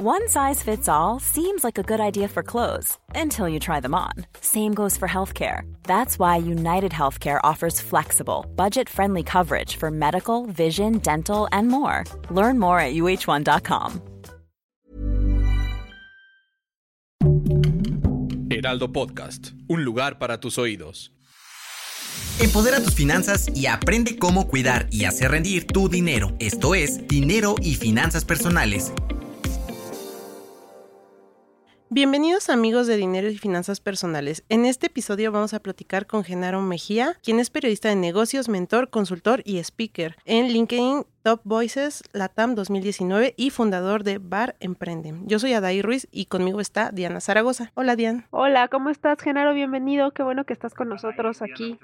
One size fits all seems like a good idea for clothes until you try them on. Same goes for healthcare. That's why United Healthcare offers flexible, budget friendly coverage for medical, vision, dental, and more. Learn more at uh1.com. Heraldo Podcast, un lugar para tus oídos. Empodera tus finanzas y aprende cómo cuidar y hacer rendir tu dinero. Esto es Dinero y Finanzas Personales Bienvenidos amigos de Dinero y Finanzas Personales. En este episodio vamos a platicar con Genaro Mejía, quien es periodista de negocios, mentor, consultor y speaker en LinkedIn Top Voices Latam 2019 y fundador de Bar Emprende. Yo soy Adaí Ruiz y conmigo está Diana Zaragoza. Hola Diana. Hola, ¿cómo estás Genaro? Bienvenido, qué bueno que estás con nosotros aquí.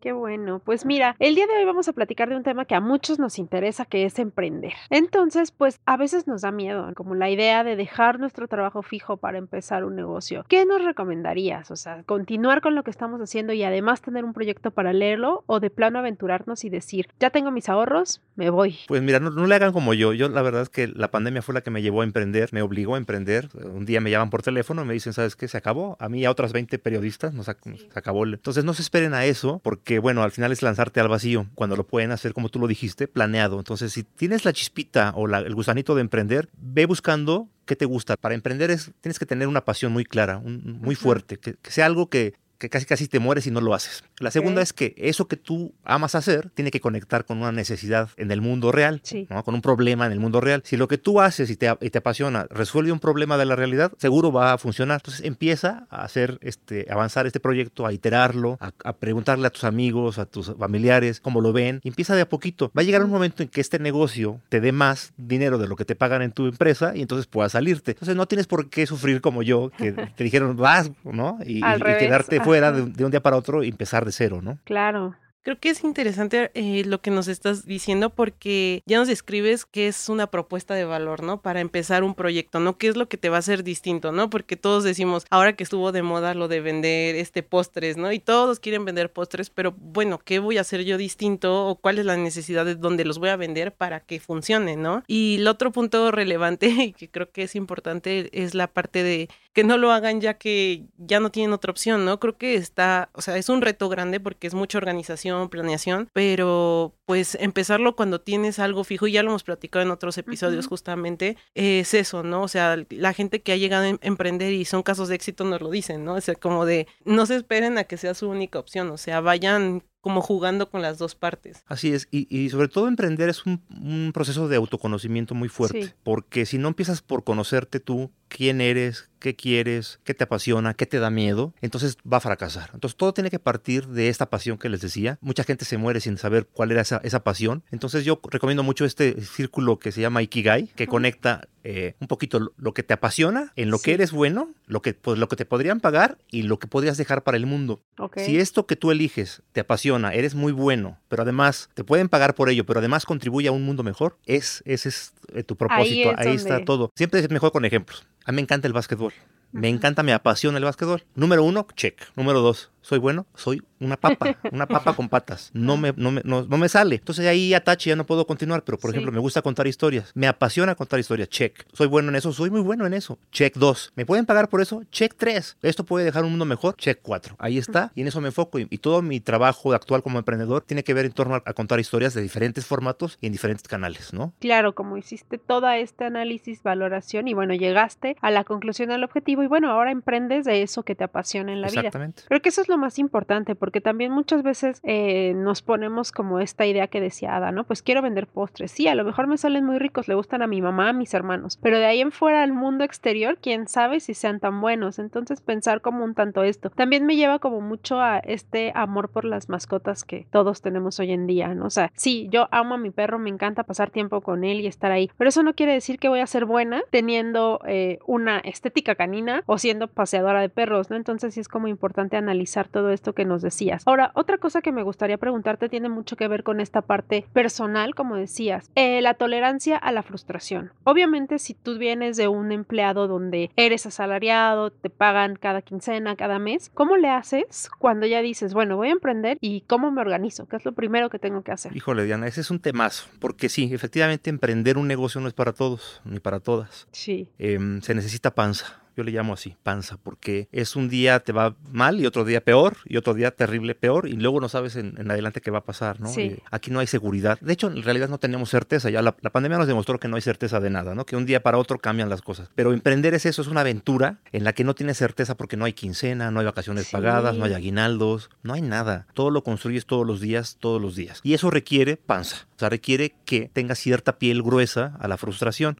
Qué bueno. Pues mira, el día de hoy vamos a platicar de un tema que a muchos nos interesa, que es emprender. Entonces, pues a veces nos da miedo, como la idea de dejar nuestro trabajo fijo para empezar un negocio. ¿Qué nos recomendarías? O sea, continuar con lo que estamos haciendo y además tener un proyecto paralelo o de plano aventurarnos y decir, ya tengo mis ahorros, me voy. Pues mira, no, le hagan como yo. Yo la verdad es que la pandemia fue la que me llevó a emprender, me obligó a emprender. Un día me llaman por teléfono y me dicen, ¿sabes qué? Se acabó. A mí y a otras 20 periodistas nos, acabó. Entonces no se esperen a eso porque que bueno, al final es lanzarte al vacío, cuando lo pueden hacer, como tú lo dijiste, planeado. Entonces, si tienes la chispita o el gusanito de emprender, ve buscando qué te gusta. Para emprender es, tienes que tener una pasión muy clara, muy fuerte, que, sea algo que, que casi casi te mueres si no lo haces. La segunda es que eso que tú amas hacer tiene que conectar con una necesidad en el mundo real, con un problema en el mundo real. Si lo que tú haces y te, y te, apasiona resuelve un problema de la realidad, seguro va a funcionar. Entonces empieza a hacer este, avanzar este proyecto, a iterarlo, a, preguntarle a tus amigos, a tus familiares cómo lo ven. Y empieza de a poquito. Va a llegar un momento en que este negocio te dé más dinero de lo que te pagan en tu empresa y entonces puedas salirte. Entonces no tienes por qué sufrir como yo, que te dijeron vas, ¿no? Y, quedarte fuera de, de, un día para otro y empezar de cero, ¿no? Claro. Creo que es interesante eh, lo que nos estás diciendo porque ya nos describes que es una propuesta de valor, ¿no? Para empezar un proyecto, ¿no? ¿Qué es lo que te va a hacer distinto, ¿no? Porque todos decimos, ahora que estuvo de moda lo de vender este postres, ¿no? Y todos quieren vender postres, pero bueno, ¿qué voy a hacer yo distinto o cuál es la necesidad de dónde los voy a vender para que funcione, ¿no? Y el otro punto relevante y que creo que es importante es la parte de que no lo hagan ya que ya no tienen otra opción, ¿no? Creo que está, o sea, es un reto grande porque es mucha organización planeación, pero pues empezarlo cuando tienes algo fijo, y ya lo hemos platicado en otros episodios justamente, es eso, ¿no? O sea, la gente que ha llegado a emprender y son casos de éxito nos lo dicen, ¿no? O sea, como de, no se esperen a que sea su única opción, o sea, vayan como jugando con las dos partes. Así es, y, sobre todo emprender es un, proceso de autoconocimiento muy fuerte, porque si no empiezas por conocerte tú, quién eres, qué quieres, qué te apasiona, qué te da miedo, entonces va a fracasar. Entonces todo tiene que partir de esta pasión que les decía. Mucha gente se muere sin saber cuál era esa, pasión. Entonces yo recomiendo mucho este círculo que se llama Ikigai, que conecta eh, un poquito lo que te apasiona, en lo que eres bueno, lo que, pues, lo que te podrían pagar y lo que podrías dejar para el mundo. Si esto que tú eliges te apasiona, eres muy bueno, pero además te pueden pagar por ello, pero además contribuye a un mundo mejor, es, ese es eh, tu propósito. Ahí, está todo. Siempre es mejor con ejemplos. A mí me encanta el básquetbol. Me encanta, me apasiona el básquetbol. Número uno, check. Número dos, soy bueno, soy una papa, una papa con patas. No me, no me, no, me sale. Entonces ahí atache, ya no puedo continuar. Pero por ejemplo, me gusta contar historias. Me apasiona contar historias. Check. Soy bueno en eso, soy muy bueno en eso. Check dos. ¿Me pueden pagar por eso? Check tres. Esto puede dejar un mundo mejor. Check cuatro. Ahí está. Y en eso me enfoco. Y, todo mi trabajo actual como emprendedor tiene que ver en torno a, a, contar historias de diferentes formatos y en diferentes canales, ¿no? Claro, como hiciste toda este análisis, valoración y bueno, llegaste a la conclusión al objetivo y bueno, ahora emprendes de eso que te apasiona en la vida. Exactamente. Creo que eso es lo más importante, porque también muchas veces eh, nos ponemos como esta idea que decía Ada, ¿no? Pues quiero vender postres. Sí, a lo mejor me salen muy ricos, le gustan a mi mamá, a mis hermanos, pero de ahí en fuera al mundo exterior, quién sabe si sean tan buenos. Entonces pensar como un tanto esto. También me lleva como mucho a este amor por las mascotas que todos tenemos hoy en día, ¿no? O sea, sí, yo amo a mi perro, me encanta pasar tiempo con él y estar ahí, pero eso no quiere decir que voy a ser buena teniendo eh, una estética canina o siendo paseadora de perros, ¿no? Entonces sí es como importante analizar todo esto que nos decías. Ahora, otra cosa que me gustaría preguntarte tiene mucho que ver con esta parte personal, como decías, eh, la tolerancia a la frustración. Obviamente, si tú vienes de un empleado donde eres asalariado, te pagan cada quincena, cada mes, ¿cómo le haces cuando ya dices, bueno, voy a emprender y cómo me organizo? ¿Qué es lo primero que tengo que hacer? Híjole, Diana, ese es un temazo, porque sí, efectivamente emprender un negocio no es para todos, ni para todas. Sí. Em, se necesita panza yo le llamo así, panza, porque es un día te va mal y otro día peor y otro día terrible peor y luego no sabes en, adelante qué va a pasar, ¿no? Sí. Eh, aquí no hay seguridad. De hecho, en realidad no tenemos certeza. Ya la, pandemia nos demostró que no hay certeza de nada, ¿no? Que un día para otro cambian las cosas. Pero emprender es eso, es una aventura en la que no tienes certeza porque no hay quincena, no hay vacaciones pagadas, no hay aguinaldos, no hay nada. Todo lo construyes todos los días, todos los días. Y eso requiere panza. O sea, requiere que tengas cierta piel gruesa a la frustración.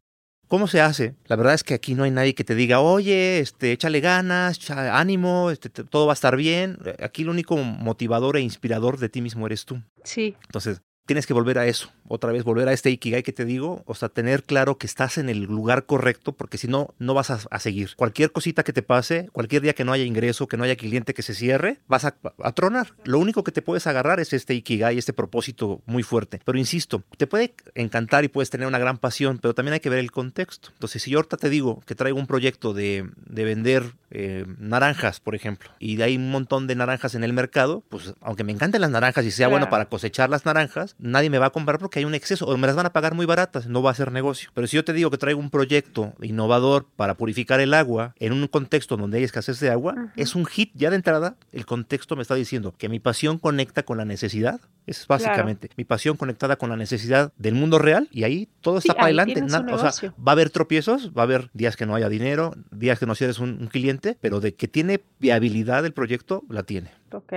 ¿Cómo se hace? La verdad es que aquí no hay nadie que te diga, oye, este, échale ganas, ánimo, este, todo va a estar bien. Aquí el único motivador e inspirador de ti mismo eres tú. Sí. Entonces, tienes que volver a eso, otra vez volver a este Ikigai que te digo, o sea, tener claro que estás en el lugar correcto, porque si no, no vas a, seguir. Cualquier cosita que te pase, cualquier día que no haya ingreso, que no haya cliente que se cierre, vas a, a tronar. Lo único que te puedes agarrar es este Ikigai, este propósito muy fuerte. Pero insisto, te puede encantar y puedes tener una gran pasión, pero también hay que ver el contexto. Entonces, si yo ahorita te digo que traigo un proyecto de, de vender eh, naranjas, por ejemplo, y hay un montón de naranjas en el mercado, pues aunque me encanten las naranjas y sea bueno para cosechar las naranjas, nadie me va a comprar porque hay un exceso o me las van a pagar muy baratas, no va a ser negocio. Pero si yo te digo que traigo un proyecto innovador para purificar el agua en un contexto donde hay escasez de agua, es un hit ya de entrada. El contexto me está diciendo que mi pasión conecta con la necesidad. Es básicamente mi pasión conectada con la necesidad del mundo real y ahí todo está para adelante. o sea, va a haber tropiezos, va a haber días que no haya dinero, días que no seas un, un cliente, pero de que tiene viabilidad el proyecto, la tiene. Ok.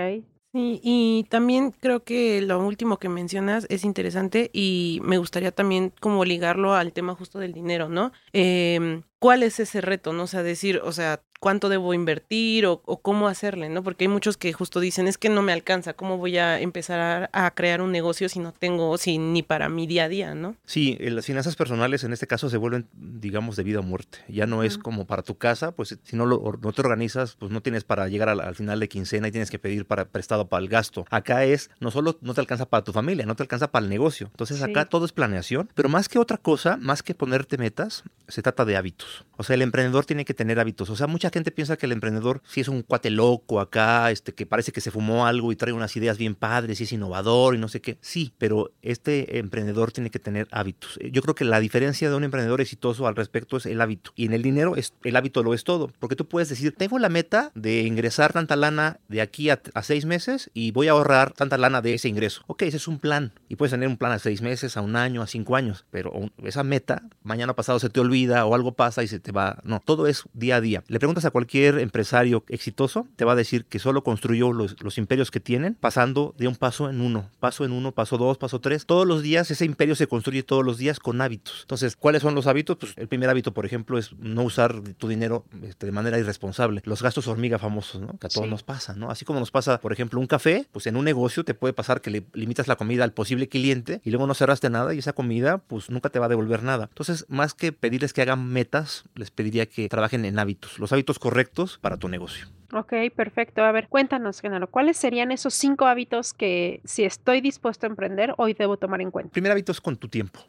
Sí, y también creo que lo último que mencionas es interesante y me gustaría también como ligarlo al tema justo del dinero, ¿no? Eh, ¿Cuál es ese reto? ¿No? O sea, decir, o sea, cuánto debo invertir o, cómo hacerle, ¿no? Porque hay muchos que justo dicen, es que no me alcanza, ¿cómo voy a empezar a, crear un negocio si no tengo, si ni para mi día a día, ¿no? Sí, las finanzas personales en este caso se vuelven, digamos, de vida o muerte. Ya no es como para tu casa, pues si no, lo, no te organizas, pues no tienes para llegar al, final de quincena y tienes que pedir para prestado para el gasto. Acá es, no solo no te alcanza para tu familia, no te alcanza para el negocio. Entonces acá todo es planeación, pero más que otra cosa, más que ponerte metas, se trata de hábitos. O sea, el emprendedor tiene que tener hábitos. O sea, mucha gente piensa que el emprendedor sí es un cuate loco acá, este, que parece que se fumó algo y trae unas ideas bien padres y es innovador y no sé qué. Sí, pero este emprendedor tiene que tener hábitos. Yo creo que la diferencia de un emprendedor exitoso al respecto es el hábito. Y en el dinero es, el hábito lo es todo. Porque tú puedes decir, tengo la meta de ingresar tanta lana de aquí a, a seis meses y voy a ahorrar tanta lana de ese ingreso. Ok, ese es un plan. Y puedes tener un plan a seis meses, a un año, a cinco años. Pero esa meta, mañana pasado se te olvida o algo pasa y se te va. No, todo es día a día. Le preguntas a cualquier empresario exitoso, te va a decir que solo construyó los, los imperios que tienen pasando de un paso en uno, paso en uno, paso dos, paso tres. Todos los días ese imperio se construye todos los días con hábitos. Entonces, ¿cuáles son los hábitos? Pues el primer hábito, por ejemplo, es no usar tu dinero este, de manera irresponsable. Los gastos hormiga famosos, ¿no? Que a todos nos pasa, ¿no? Así como nos pasa, por ejemplo, un café, pues en un negocio te puede pasar que le limitas la comida al posible cliente y luego no cerraste nada y esa comida pues nunca te va a devolver nada. Entonces, más que pedirles que hagan metas, les pediría que trabajen en hábitos, los hábitos correctos para tu negocio. Ok, perfecto. A ver, cuéntanos, Genaro, ¿cuáles serían esos cinco hábitos que si estoy dispuesto a emprender, hoy debo tomar en cuenta? El primer hábito es con tu tiempo.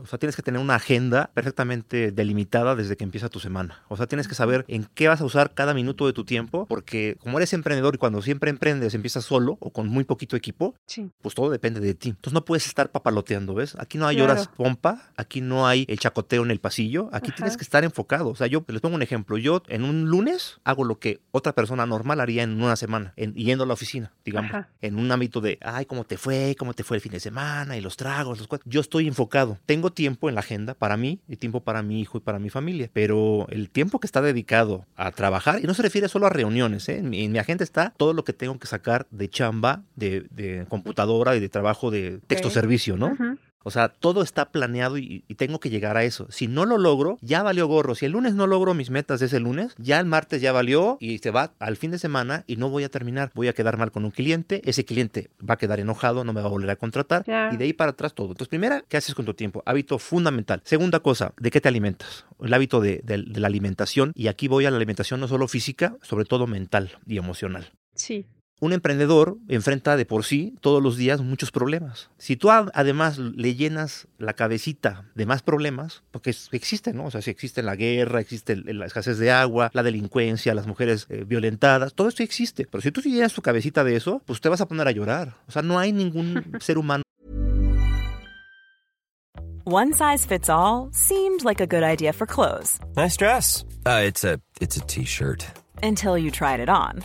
O sea, tienes que tener una agenda perfectamente delimitada desde que empieza tu semana. O sea, tienes que saber en qué vas a usar cada minuto de tu tiempo, porque como eres emprendedor y cuando siempre emprendes empiezas solo o con muy poquito equipo, pues todo depende de ti. Entonces no puedes estar papaloteando, ¿ves? Aquí no hay horas pompa, aquí no hay el chacoteo en el pasillo, aquí tienes que estar enfocado. O sea, yo les pongo un ejemplo. Yo en un lunes hago lo que otra persona normal haría en una semana, en, yendo a la oficina, digamos, en un ámbito de, ay, ¿cómo te fue? ¿Cómo te fue el fin de semana? Y los tragos, los Yo estoy enfocado tengo tiempo en la agenda para mí y tiempo para mi hijo y para mi familia, pero el tiempo que está dedicado a trabajar, y no se refiere solo a reuniones, ¿eh? en, mi, agenda está todo lo que tengo que sacar de chamba, de, computadora y de trabajo de texto servicio, ¿no? O sea, todo está planeado y, tengo que llegar a eso. Si no lo logro, ya valió gorro. Si el lunes no logro mis metas de ese lunes, ya el martes ya valió y se va al fin de semana y no voy a terminar. Voy a quedar mal con un cliente, ese cliente va a quedar enojado, no me va a volver a contratar y de ahí para atrás todo. Entonces, primera, ¿qué haces con tu tiempo? Hábito fundamental. Segunda cosa, ¿de qué te alimentas? El hábito de, de la alimentación y aquí voy a la alimentación no solo física, sobre todo mental y emocional. Sí un emprendedor enfrenta de por sí todos los días muchos problemas. Si tú además le llenas la cabecita de más problemas, porque existen, ¿no? O sea, si existe la guerra, existe la escasez de agua, la delincuencia, las mujeres eh, violentadas, todo esto existe. Pero si tú llenas tu cabecita de eso, pues te vas a poner a llorar. O sea, no hay ningún ser humano. One size fits all seemed like a good idea for clothes. Nice dress. Uh, it's a it's a t-shirt. Until you tried it on.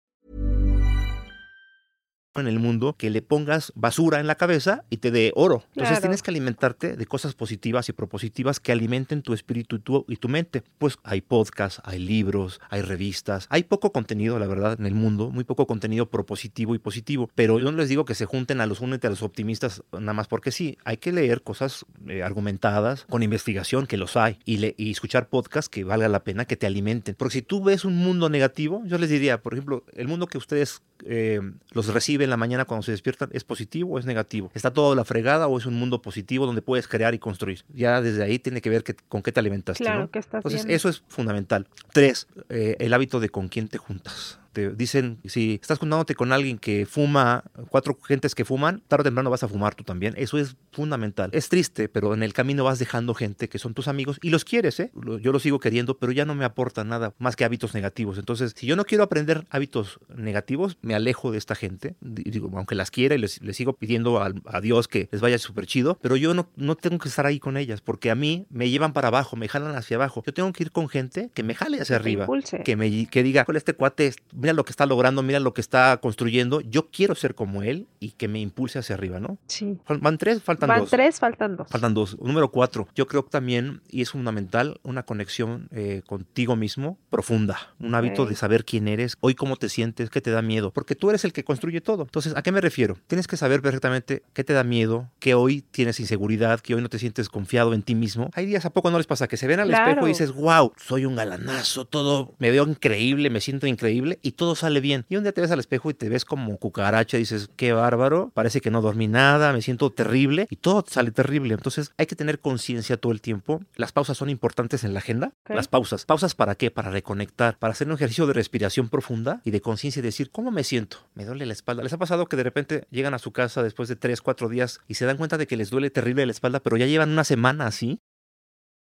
En el mundo que le pongas basura en la cabeza y te dé oro. Entonces tienes que alimentarte de cosas positivas y propositivas que alimenten tu espíritu y tu, y tu mente. Pues hay podcasts, hay libros, hay revistas, hay poco contenido, la verdad, en el mundo, muy poco contenido propositivo y positivo. Pero yo no les digo que se junten a los únicos a los optimistas nada más porque sí. Hay que leer cosas eh, argumentadas, con investigación, que los hay, y, le, y escuchar podcasts que valga la pena, que te alimenten. Porque si tú ves un mundo negativo, yo les diría, por ejemplo, el mundo que ustedes eh, los en la mañana cuando se despiertan, ¿es positivo o es negativo? ¿Está todo la fregada o es un mundo positivo donde puedes crear y construir? Ya desde ahí tiene que ver con qué te alimentas. Claro, que estás Entonces, eso es fundamental. Tres, eh, el hábito de con quién te juntas te dicen, si estás juntándote con alguien que fuma, cuatro gentes que fuman, tarde o temprano vas a fumar tú también. Eso es fundamental. Es triste, pero en el camino vas dejando gente que son tus amigos y los quieres, ¿eh? Yo los sigo queriendo, pero ya no me aporta nada más que hábitos negativos. Entonces, si yo no quiero aprender hábitos negativos, me alejo de esta gente, digo, aunque las quiera y les, sigo pidiendo a, Dios que les vaya súper chido, pero yo no, no tengo que estar ahí con ellas porque a mí me llevan para abajo, me jalan hacia abajo. Yo tengo que ir con gente que me jale hacia arriba, que me que diga, con este cuate mira lo que está logrando, mira lo que está construyendo, yo quiero ser como él y que me impulse hacia arriba, ¿no? Sí. Van tres, faltan dos. Van tres, faltan dos. Faltan dos. Número cuatro, yo creo que también, y es fundamental, una conexión eh, contigo mismo profunda, un hábito de saber quién eres, hoy cómo te sientes, qué te da miedo, porque tú eres el que construye todo. Entonces, ¿a qué me refiero? Tienes que saber perfectamente qué te da miedo, que hoy tienes inseguridad, que hoy no te sientes confiado en ti mismo. Hay días a poco no les pasa que se ven al espejo y dices, wow, soy un galanazo, todo, me veo increíble, me siento increíble y todo sale bien. Y un día te ves al espejo y te ves como cucaracha, y dices, qué bárbaro, parece que no dormí nada, me siento terrible y todo sale terrible. Entonces hay que tener conciencia todo el tiempo. Las pausas son importantes en la agenda. Las pausas. ¿Pausas para qué? Para reconectar, para hacer un ejercicio de respiración profunda y de conciencia y decir, ¿cómo me siento? Me duele la espalda. ¿Les ha pasado que de repente llegan a su casa después de tres, cuatro días y se dan cuenta de que les duele terrible la espalda, pero ya llevan una semana así?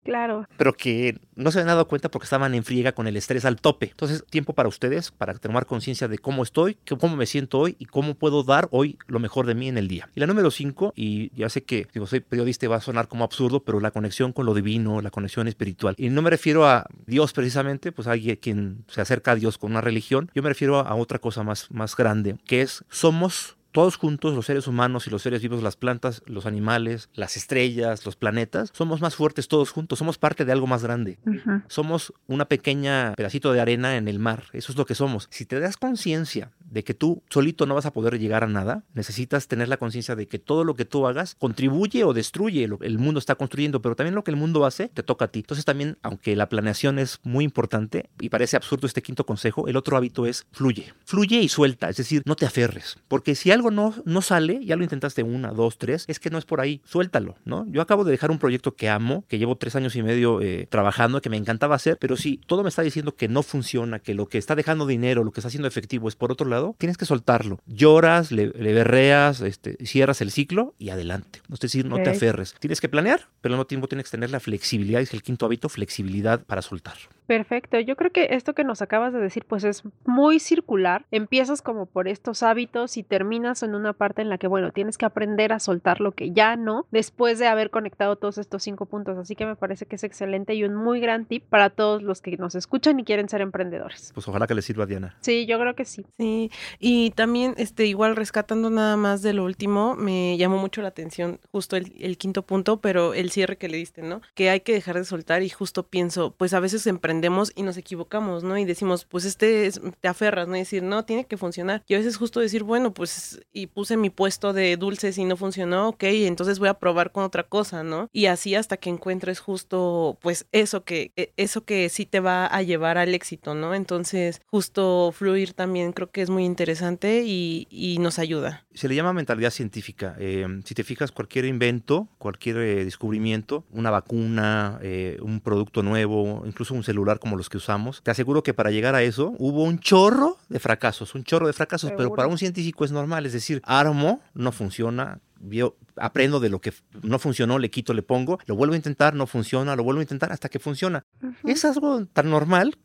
Claro. Pero que no se habían dado cuenta porque estaban en friega con el estrés al tope. Entonces, tiempo para ustedes, para tomar conciencia de cómo estoy, cómo me siento hoy y cómo puedo dar hoy lo mejor de mí en el día. Y la número cinco, y ya sé que digo, soy periodista y va a sonar como absurdo, pero la conexión con lo divino, la conexión espiritual. Y no me refiero a Dios precisamente, pues alguien quien se acerca a Dios con una religión. Yo me refiero a otra cosa más, más grande, que es somos todos juntos, los seres humanos y los seres vivos, las plantas, los animales, las estrellas, los planetas, somos más fuertes todos juntos, somos parte de algo más grande. Somos una pequeña pedacito de arena en el mar, eso es lo que somos. Si te das conciencia de que tú solito no vas a poder llegar a nada. Necesitas tener la conciencia de que todo lo que tú hagas contribuye o destruye lo que el mundo está construyendo, pero también lo que el mundo hace te toca a ti. Entonces también, aunque la planeación es muy importante y parece absurdo este quinto consejo, el otro hábito es fluye. Fluye y suelta, es decir, no te aferres, porque si algo no, no sale, ya lo intentaste una, dos, tres, es que no es por ahí, suéltalo, ¿no? Yo acabo de dejar un proyecto que amo, que llevo tres años y medio eh, trabajando, que me encantaba hacer, pero si todo me está diciendo que no funciona, que lo que está dejando dinero, lo que está haciendo efectivo es por otro lado, tienes que soltarlo. Lloras, le, berreas, este, cierras el ciclo y adelante. Es decir, no te aferres. Tienes que planear, pero al mismo tiempo tienes que tener la flexibilidad, es el quinto hábito, flexibilidad para soltar. Perfecto, yo creo que esto que nos acabas de decir pues es muy circular. Empiezas como por estos hábitos y terminas en una parte en la que bueno, tienes que aprender a soltar lo que ya no después de haber conectado todos estos cinco puntos. Así que me parece que es excelente y un muy gran tip para todos los que nos escuchan y quieren ser emprendedores. Pues ojalá que les sirva Diana. Sí, yo creo que sí. Sí, y también este igual rescatando nada más de lo último, me llamó mucho la atención justo el, quinto punto, pero el cierre que le diste, ¿no? Que hay que dejar de soltar y justo pienso, pues a veces emprendemos y nos equivocamos, ¿no? Y decimos, pues este te aferras, ¿no? Y decir, no, tiene que funcionar. Y a veces justo decir, bueno, pues y puse mi puesto de dulces y no funcionó, ok, entonces voy a probar con otra cosa, ¿no? Y así hasta que encuentres justo, pues eso que, e, eso que sí te va a llevar al éxito, ¿no? Entonces, justo fluir también creo que es interesante y, y nos ayuda. Se le llama mentalidad científica. Eh, si te fijas, cualquier invento, cualquier eh, descubrimiento, una vacuna, eh, un producto nuevo, incluso un celular, como los que usamos, te aseguro que para llegar a eso hubo un chorro de fracasos, un chorro de fracasos, pero para un científico es normal, es decir, armo, no funciona, yo aprendo de lo que no funcionó, le quito, le pongo, lo vuelvo a intentar, no funciona, lo vuelvo a intentar hasta que funciona. Es algo tan normal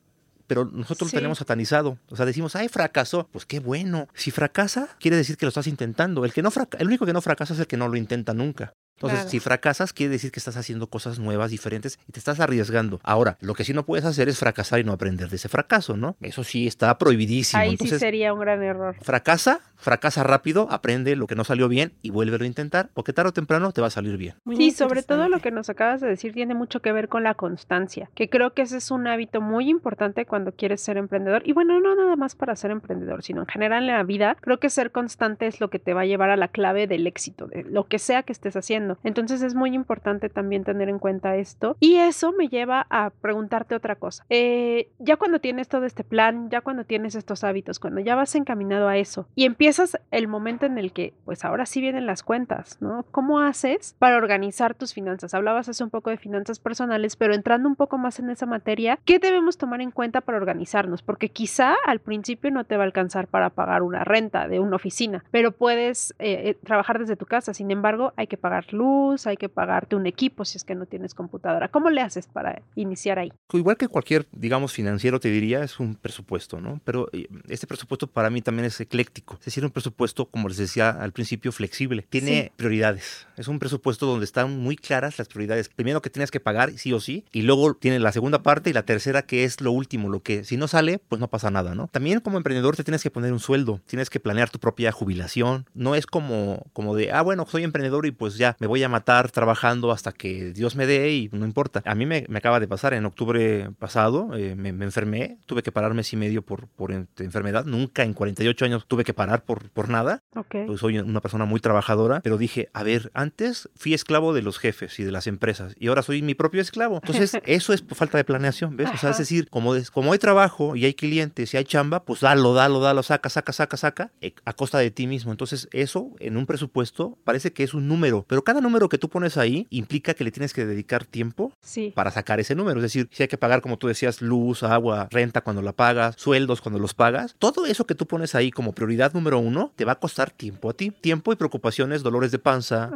pero nosotros lo tenemos satanizado. O sea, decimos, ay, fracasó. Pues qué bueno. Si fracasa, quiere decir que lo estás intentando. El, que no el único que no fracasa es el que no lo intenta nunca. Entonces, si fracasas, quiere decir que estás haciendo cosas nuevas, diferentes y te estás arriesgando. Ahora, lo que sí no puedes hacer es fracasar y no aprender de ese fracaso, ¿no? Eso sí está prohibidísimo. Ahí sí sería un gran error. Fracasa, fracasa rápido, aprende lo que no salió bien y vuelve a intentar, porque tarde o temprano te va a salir bien. sí, sobre todo lo que nos acabas de decir tiene mucho que ver con la constancia, que creo que ese es un hábito muy importante cuando quieres ser emprendedor. Y bueno, no nada más para ser emprendedor, sino en general en la vida, creo que ser constante es lo que te va a llevar a la clave del éxito, de lo que sea que estés haciendo. Entonces es muy importante también tener en cuenta esto. Y eso me lleva a preguntarte otra cosa. Eh, ya cuando tienes todo este plan, ya cuando tienes estos hábitos, cuando ya vas encaminado a eso y empiezas el momento en el que, pues ahora sí vienen las cuentas, ¿no? ¿Cómo haces para organizar tus finanzas? Hablabas hace un poco de finanzas personales, pero entrando un poco más en esa materia, ¿qué debemos tomar en cuenta para organizarnos? Porque quizá al principio no te va a alcanzar para pagar una renta de una oficina, pero puedes eh, eh, trabajar desde tu casa. Sin embargo, hay que pagar luz, hay que pagarte un equipo si es que no tienes computadora. ¿Cómo le haces para iniciar ahí? Igual que cualquier, digamos, financiero te diría, es un presupuesto, ¿no? Pero eh, este presupuesto para mí también es ecléctico. Es decir, un presupuesto, como les decía al principio, flexible. Tiene prioridades. Es un presupuesto donde están muy claras las prioridades. Primero que tienes que pagar, sí o sí, y luego tiene la segunda parte y la tercera que es lo último, lo que si no sale, pues no pasa nada, ¿no? También como emprendedor te tienes que poner un sueldo, tienes que planear tu propia jubilación. No es como, como de, ah, bueno, soy emprendedor y pues ya me voy a matar trabajando hasta que Dios me dé y no importa. A mí me, acaba de pasar en octubre pasado, eh, me, enfermé, tuve que parar mes y medio por, por enfermedad. Nunca en 48 años tuve que parar por, por nada. Pues soy una persona muy trabajadora, pero dije, a ver, antes fui esclavo de los jefes y de las empresas y ahora soy mi propio esclavo. Entonces, eso es falta de planeación, ¿ves? O sea, es decir, como, como hay trabajo y hay clientes y hay chamba, pues dalo, dalo, dalo, saca, saca, saca, saca, eh, a costa de ti mismo. Entonces, eso en un presupuesto parece que es un número, pero cada número que tú pones ahí implica que le tienes que dedicar tiempo para sacar ese número. Es decir, si hay que pagar, como tú decías, luz, agua, renta cuando la pagas, sueldos cuando los pagas, todo eso que tú pones ahí como prioridad número uno te va a costar tiempo a ti. Tiempo y preocupaciones, dolores de panza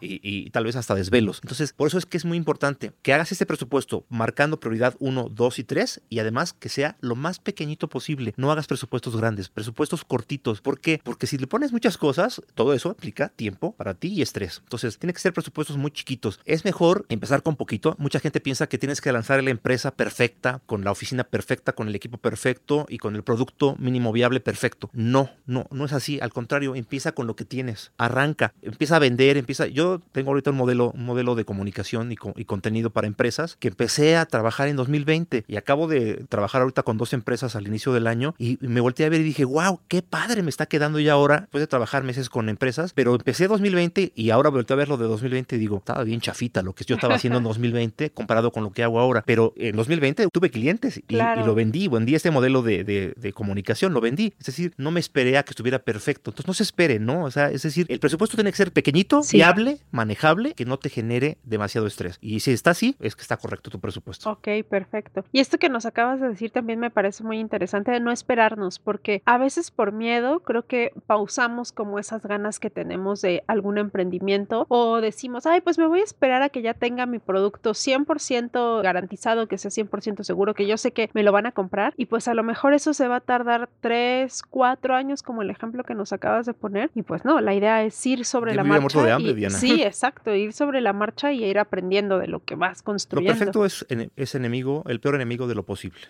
y, tal vez hasta desvelos. Entonces, por eso es que es muy importante que hagas este presupuesto marcando prioridad uno, dos y tres y además que sea lo más pequeñito posible. No hagas presupuestos grandes, presupuestos cortitos. ¿Por qué? Porque si le pones muchas cosas, todo eso implica tiempo para ti y estrés. Entonces, Tiene que ser presupuestos muy chiquitos. Es mejor empezar con poquito. Mucha gente piensa que tienes que lanzar la empresa perfecta, con la oficina perfecta, con el equipo perfecto y con el producto mínimo viable perfecto. No, no, no es así. Al contrario, empieza con lo que tienes. Arranca, empieza a vender, empieza. Yo tengo ahorita un modelo, un modelo de comunicación y, contenido para empresas que empecé a trabajar en 2020 y acabo de trabajar ahorita con dos empresas al inicio del año y me volteé a ver y dije, wow, qué padre me está quedando ya ahora, después de trabajar meses con empresas, pero empecé 2020 y ahora volteé a ver lo de 2020 y digo, estaba bien chafita lo que yo estaba haciendo en 2020 comparado con lo que hago ahora, pero en 2020 tuve clientes y, lo vendí, vendí este modelo de, de, comunicación, lo vendí, es decir, no me esperé a que estuviera perfecto, entonces no se espere, ¿no? O sea, es decir, el presupuesto tiene que ser pequeñito, viable, manejable, que no te genere demasiado estrés. Y si está así, es que está correcto tu presupuesto. Ok, perfecto. Y esto que nos acabas de decir también me parece muy interesante de no esperarnos, porque a veces por miedo creo que pausamos como esas ganas que tenemos de algún emprendimiento o decimos, ay, pues me voy a esperar a que ya tenga mi producto 100% garantizado, que sea 100% seguro, que yo sé que me lo van a comprar y pues a lo mejor eso se va a tardar 3, 4 años como el ejemplo que nos acabas de poner y pues no, la idea es ir sobre la marcha. De hambre, Diana. Sí, exacto, ir sobre la marcha y ir aprendiendo de lo que vas construyendo. Lo perfecto es, es enemigo, el peor enemigo de lo posible.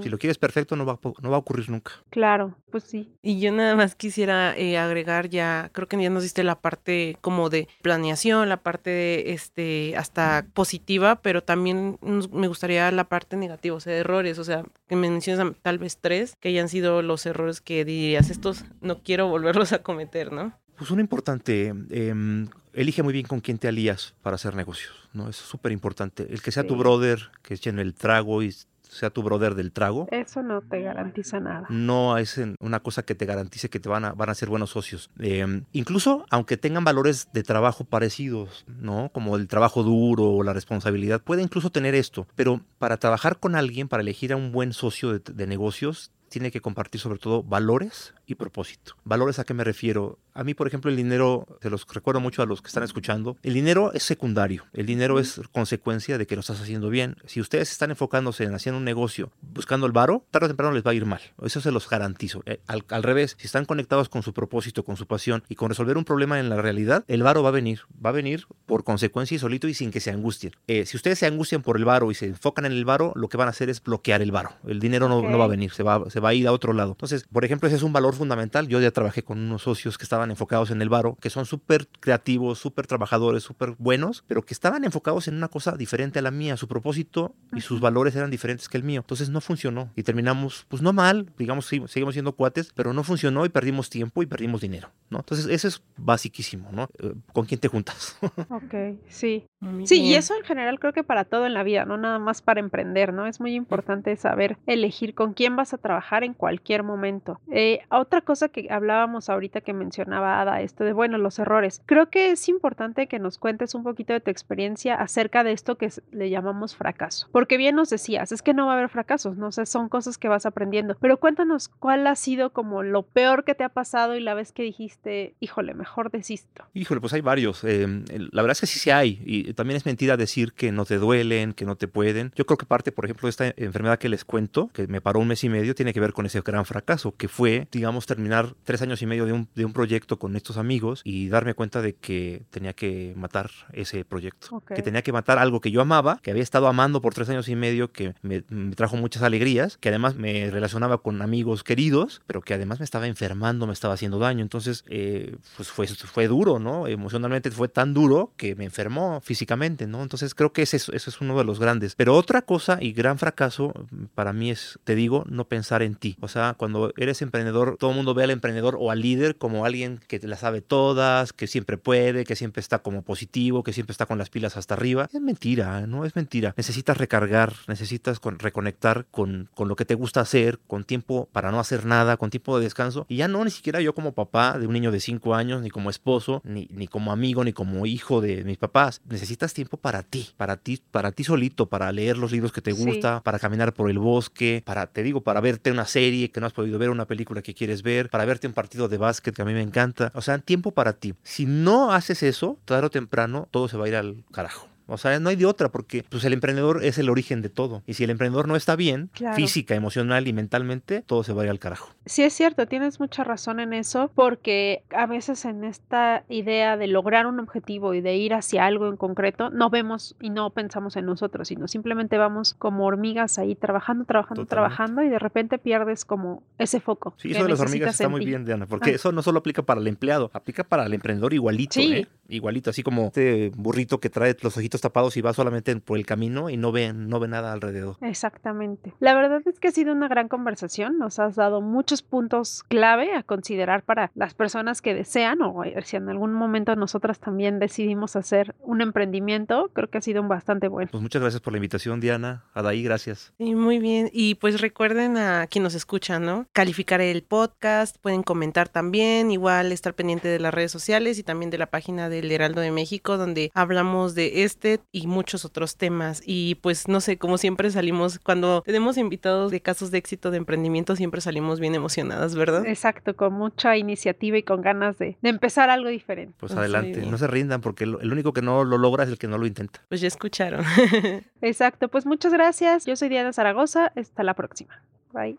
Si lo quieres perfecto no va, no va a ocurrir nunca. Claro, pues sí. Y yo nada más quisiera eh, agregar ya, creo que ya nos diste la parte como de planeación, la parte de, este, hasta positiva, pero también me gustaría la parte negativa, o sea, errores, o sea, que me mencionas tal vez tres, que hayan sido los errores que dirías, estos no quiero volverlos a cometer, ¿no? Pues uno importante, eh, elige muy bien con quién te alías para hacer negocios, ¿no? Es súper importante. El que sea tu brother, que echen el trago y sea tu brother del trago. Eso no te garantiza nada. No es una cosa que te garantice que te van a, van a ser buenos socios. Em, incluso aunque tengan valores de trabajo parecidos, ¿no? Como el trabajo duro o la responsabilidad, puede incluso tener esto. Pero para trabajar con alguien, para elegir a un buen socio de negocios, tiene que compartir sobre todo valores y propósito. ¿Valores a qué me refiero? A mí, por ejemplo, el dinero, se los recuerdo mucho a los que están escuchando, el dinero es secundario, el dinero es consecuencia de que lo estás haciendo bien. Si ustedes están enfocándose en haciendo un negocio, buscando el varo, tarde o temprano les va a ir mal. Eso se los garantizo. Eh, al, revés, si están conectados con su propósito, con su pasión y con resolver un problema en la realidad, el varo va a venir. Va a venir por consecuencia y solito y sin que se angustien. Eh, si ustedes se angustian por el varo y se enfocan en el varo, lo que van a hacer es bloquear el varo. El dinero no, no va a venir, se va, se va a ir a otro lado. Entonces, por ejemplo, ese es un valor fundamental. Yo ya trabajé con unos socios que estaban enfocados en el varo, que son súper creativos, súper trabajadores, súper buenos, pero que estaban enfocados en una cosa diferente a la mía. Su propósito y sus valores eran diferentes que el mío. Entonces no funcionó y terminamos, pues no mal, digamos, seguimos siendo cuates, pero no funcionó y perdimos tiempo y perdimos dinero, ¿no? Entonces eso es basiquísimo, ¿no? Eh, ¿Con quién te juntas? ok, sí. Sí, y eso en general creo que para todo en la vida, no nada más para emprender, ¿no? Es muy importante saber elegir con quién vas a trabajar en cualquier momento. Eh, otra cosa que hablábamos ahorita que mencionaba Ada, esto de, bueno, los errores. Creo que es importante que nos cuentes un poquito de tu experiencia acerca de esto que le llamamos fracaso. Porque bien nos decías, es que no va a haber fracasos, no sé, son cosas que vas aprendiendo. Pero cuéntanos cuál ha sido como lo peor que te ha pasado y la vez que dijiste, híjole, mejor desisto. Híjole, pues hay varios. Em, la verdad es que sí, sí hay. Y también es mentira decir que no te duelen, que no te pueden. Yo creo que parte, por ejemplo, de esta enfermedad que les cuento, que me paró un mes y medio, tiene que ver con ese gran fracaso, que fue, digamos, terminar tres años y medio de un, de un proyecto con estos amigos y darme cuenta de que tenía que matar ese proyecto, que tenía que matar algo que yo amaba, que había estado amando por tres años y medio, que me, trajo muchas alegrías, que además me relacionaba con amigos queridos, pero que además me estaba enfermando, me estaba haciendo daño. Entonces, eh, pues fue, fue duro, ¿no? Emocionalmente fue tan duro que me enfermó físicamente, ¿no? Entonces creo que ese, ese es uno de los grandes. Pero otra cosa y gran fracaso para mí es, te digo, no pensar en ti. O sea, cuando eres emprendedor, todo el mundo ve al emprendedor o al líder como alguien que la sabe todas, que siempre puede, que siempre está como positivo, que siempre está con las pilas hasta arriba. Es mentira, no es mentira. Necesitas recargar, necesitas reconectar con, con lo que te gusta hacer, con tiempo para no hacer nada, con tiempo de descanso. Y ya no, ni siquiera yo como papá de un niño de 5 años, ni como esposo, ni, ni como amigo, ni como hijo de mis papás. Necesitas tiempo para ti, para ti, para ti solito, para leer los libros que te gusta, para caminar por el bosque, para, te digo, para verte una serie que no has podido ver, una película que quieres ver, para verte un partido de básquet que a mí me encanta. O sea, tiempo para ti. Si no haces eso, tarde o temprano todo se va a ir al carajo. O sea, no hay de otra porque pues, el emprendedor es el origen de todo. Y si el emprendedor no está bien, física, emocional y mentalmente, todo se va a ir al carajo. Sí, es cierto, tienes mucha razón en eso porque a veces en esta idea de lograr un objetivo y de ir hacia algo en concreto, no vemos y no pensamos en nosotros, sino simplemente vamos como hormigas ahí trabajando, trabajando, trabajando y de repente pierdes como ese foco. Sí, eso de las hormigas está muy bien, Diana, porque ah. eso no solo aplica para el empleado, aplica para el emprendedor igualito, ¿eh? Igualito, así como este burrito que trae los ojitos tapados y va solamente por el camino y no ve, no ve nada alrededor. Exactamente. La verdad es que ha sido una gran conversación, nos has dado muchos puntos clave a considerar para las personas que desean o eh, si en algún momento nosotras también decidimos hacer un emprendimiento, creo que ha sido un bastante bueno. Pues muchas gracias por la invitación, Diana. Adaí, gracias. Sí, muy bien. Y pues recuerden a quien nos escucha, ¿no? Calificar el podcast, pueden comentar también, igual estar pendiente de las redes sociales y también de la página del Heraldo de México, donde hablamos de este y muchos otros temas. Y pues no sé, como siempre salimos, cuando tenemos invitados de casos de éxito de emprendimiento, siempre salimos bien emocionadas, ¿verdad? Exacto, con mucha iniciativa y con ganas de, empezar algo diferente. Pues adelante, no se rindan porque el único que no lo logra es el que no lo intenta. Pues ya escucharon. Exacto, pues muchas gracias. Yo soy Diana Zaragoza. Hasta la próxima. Bye.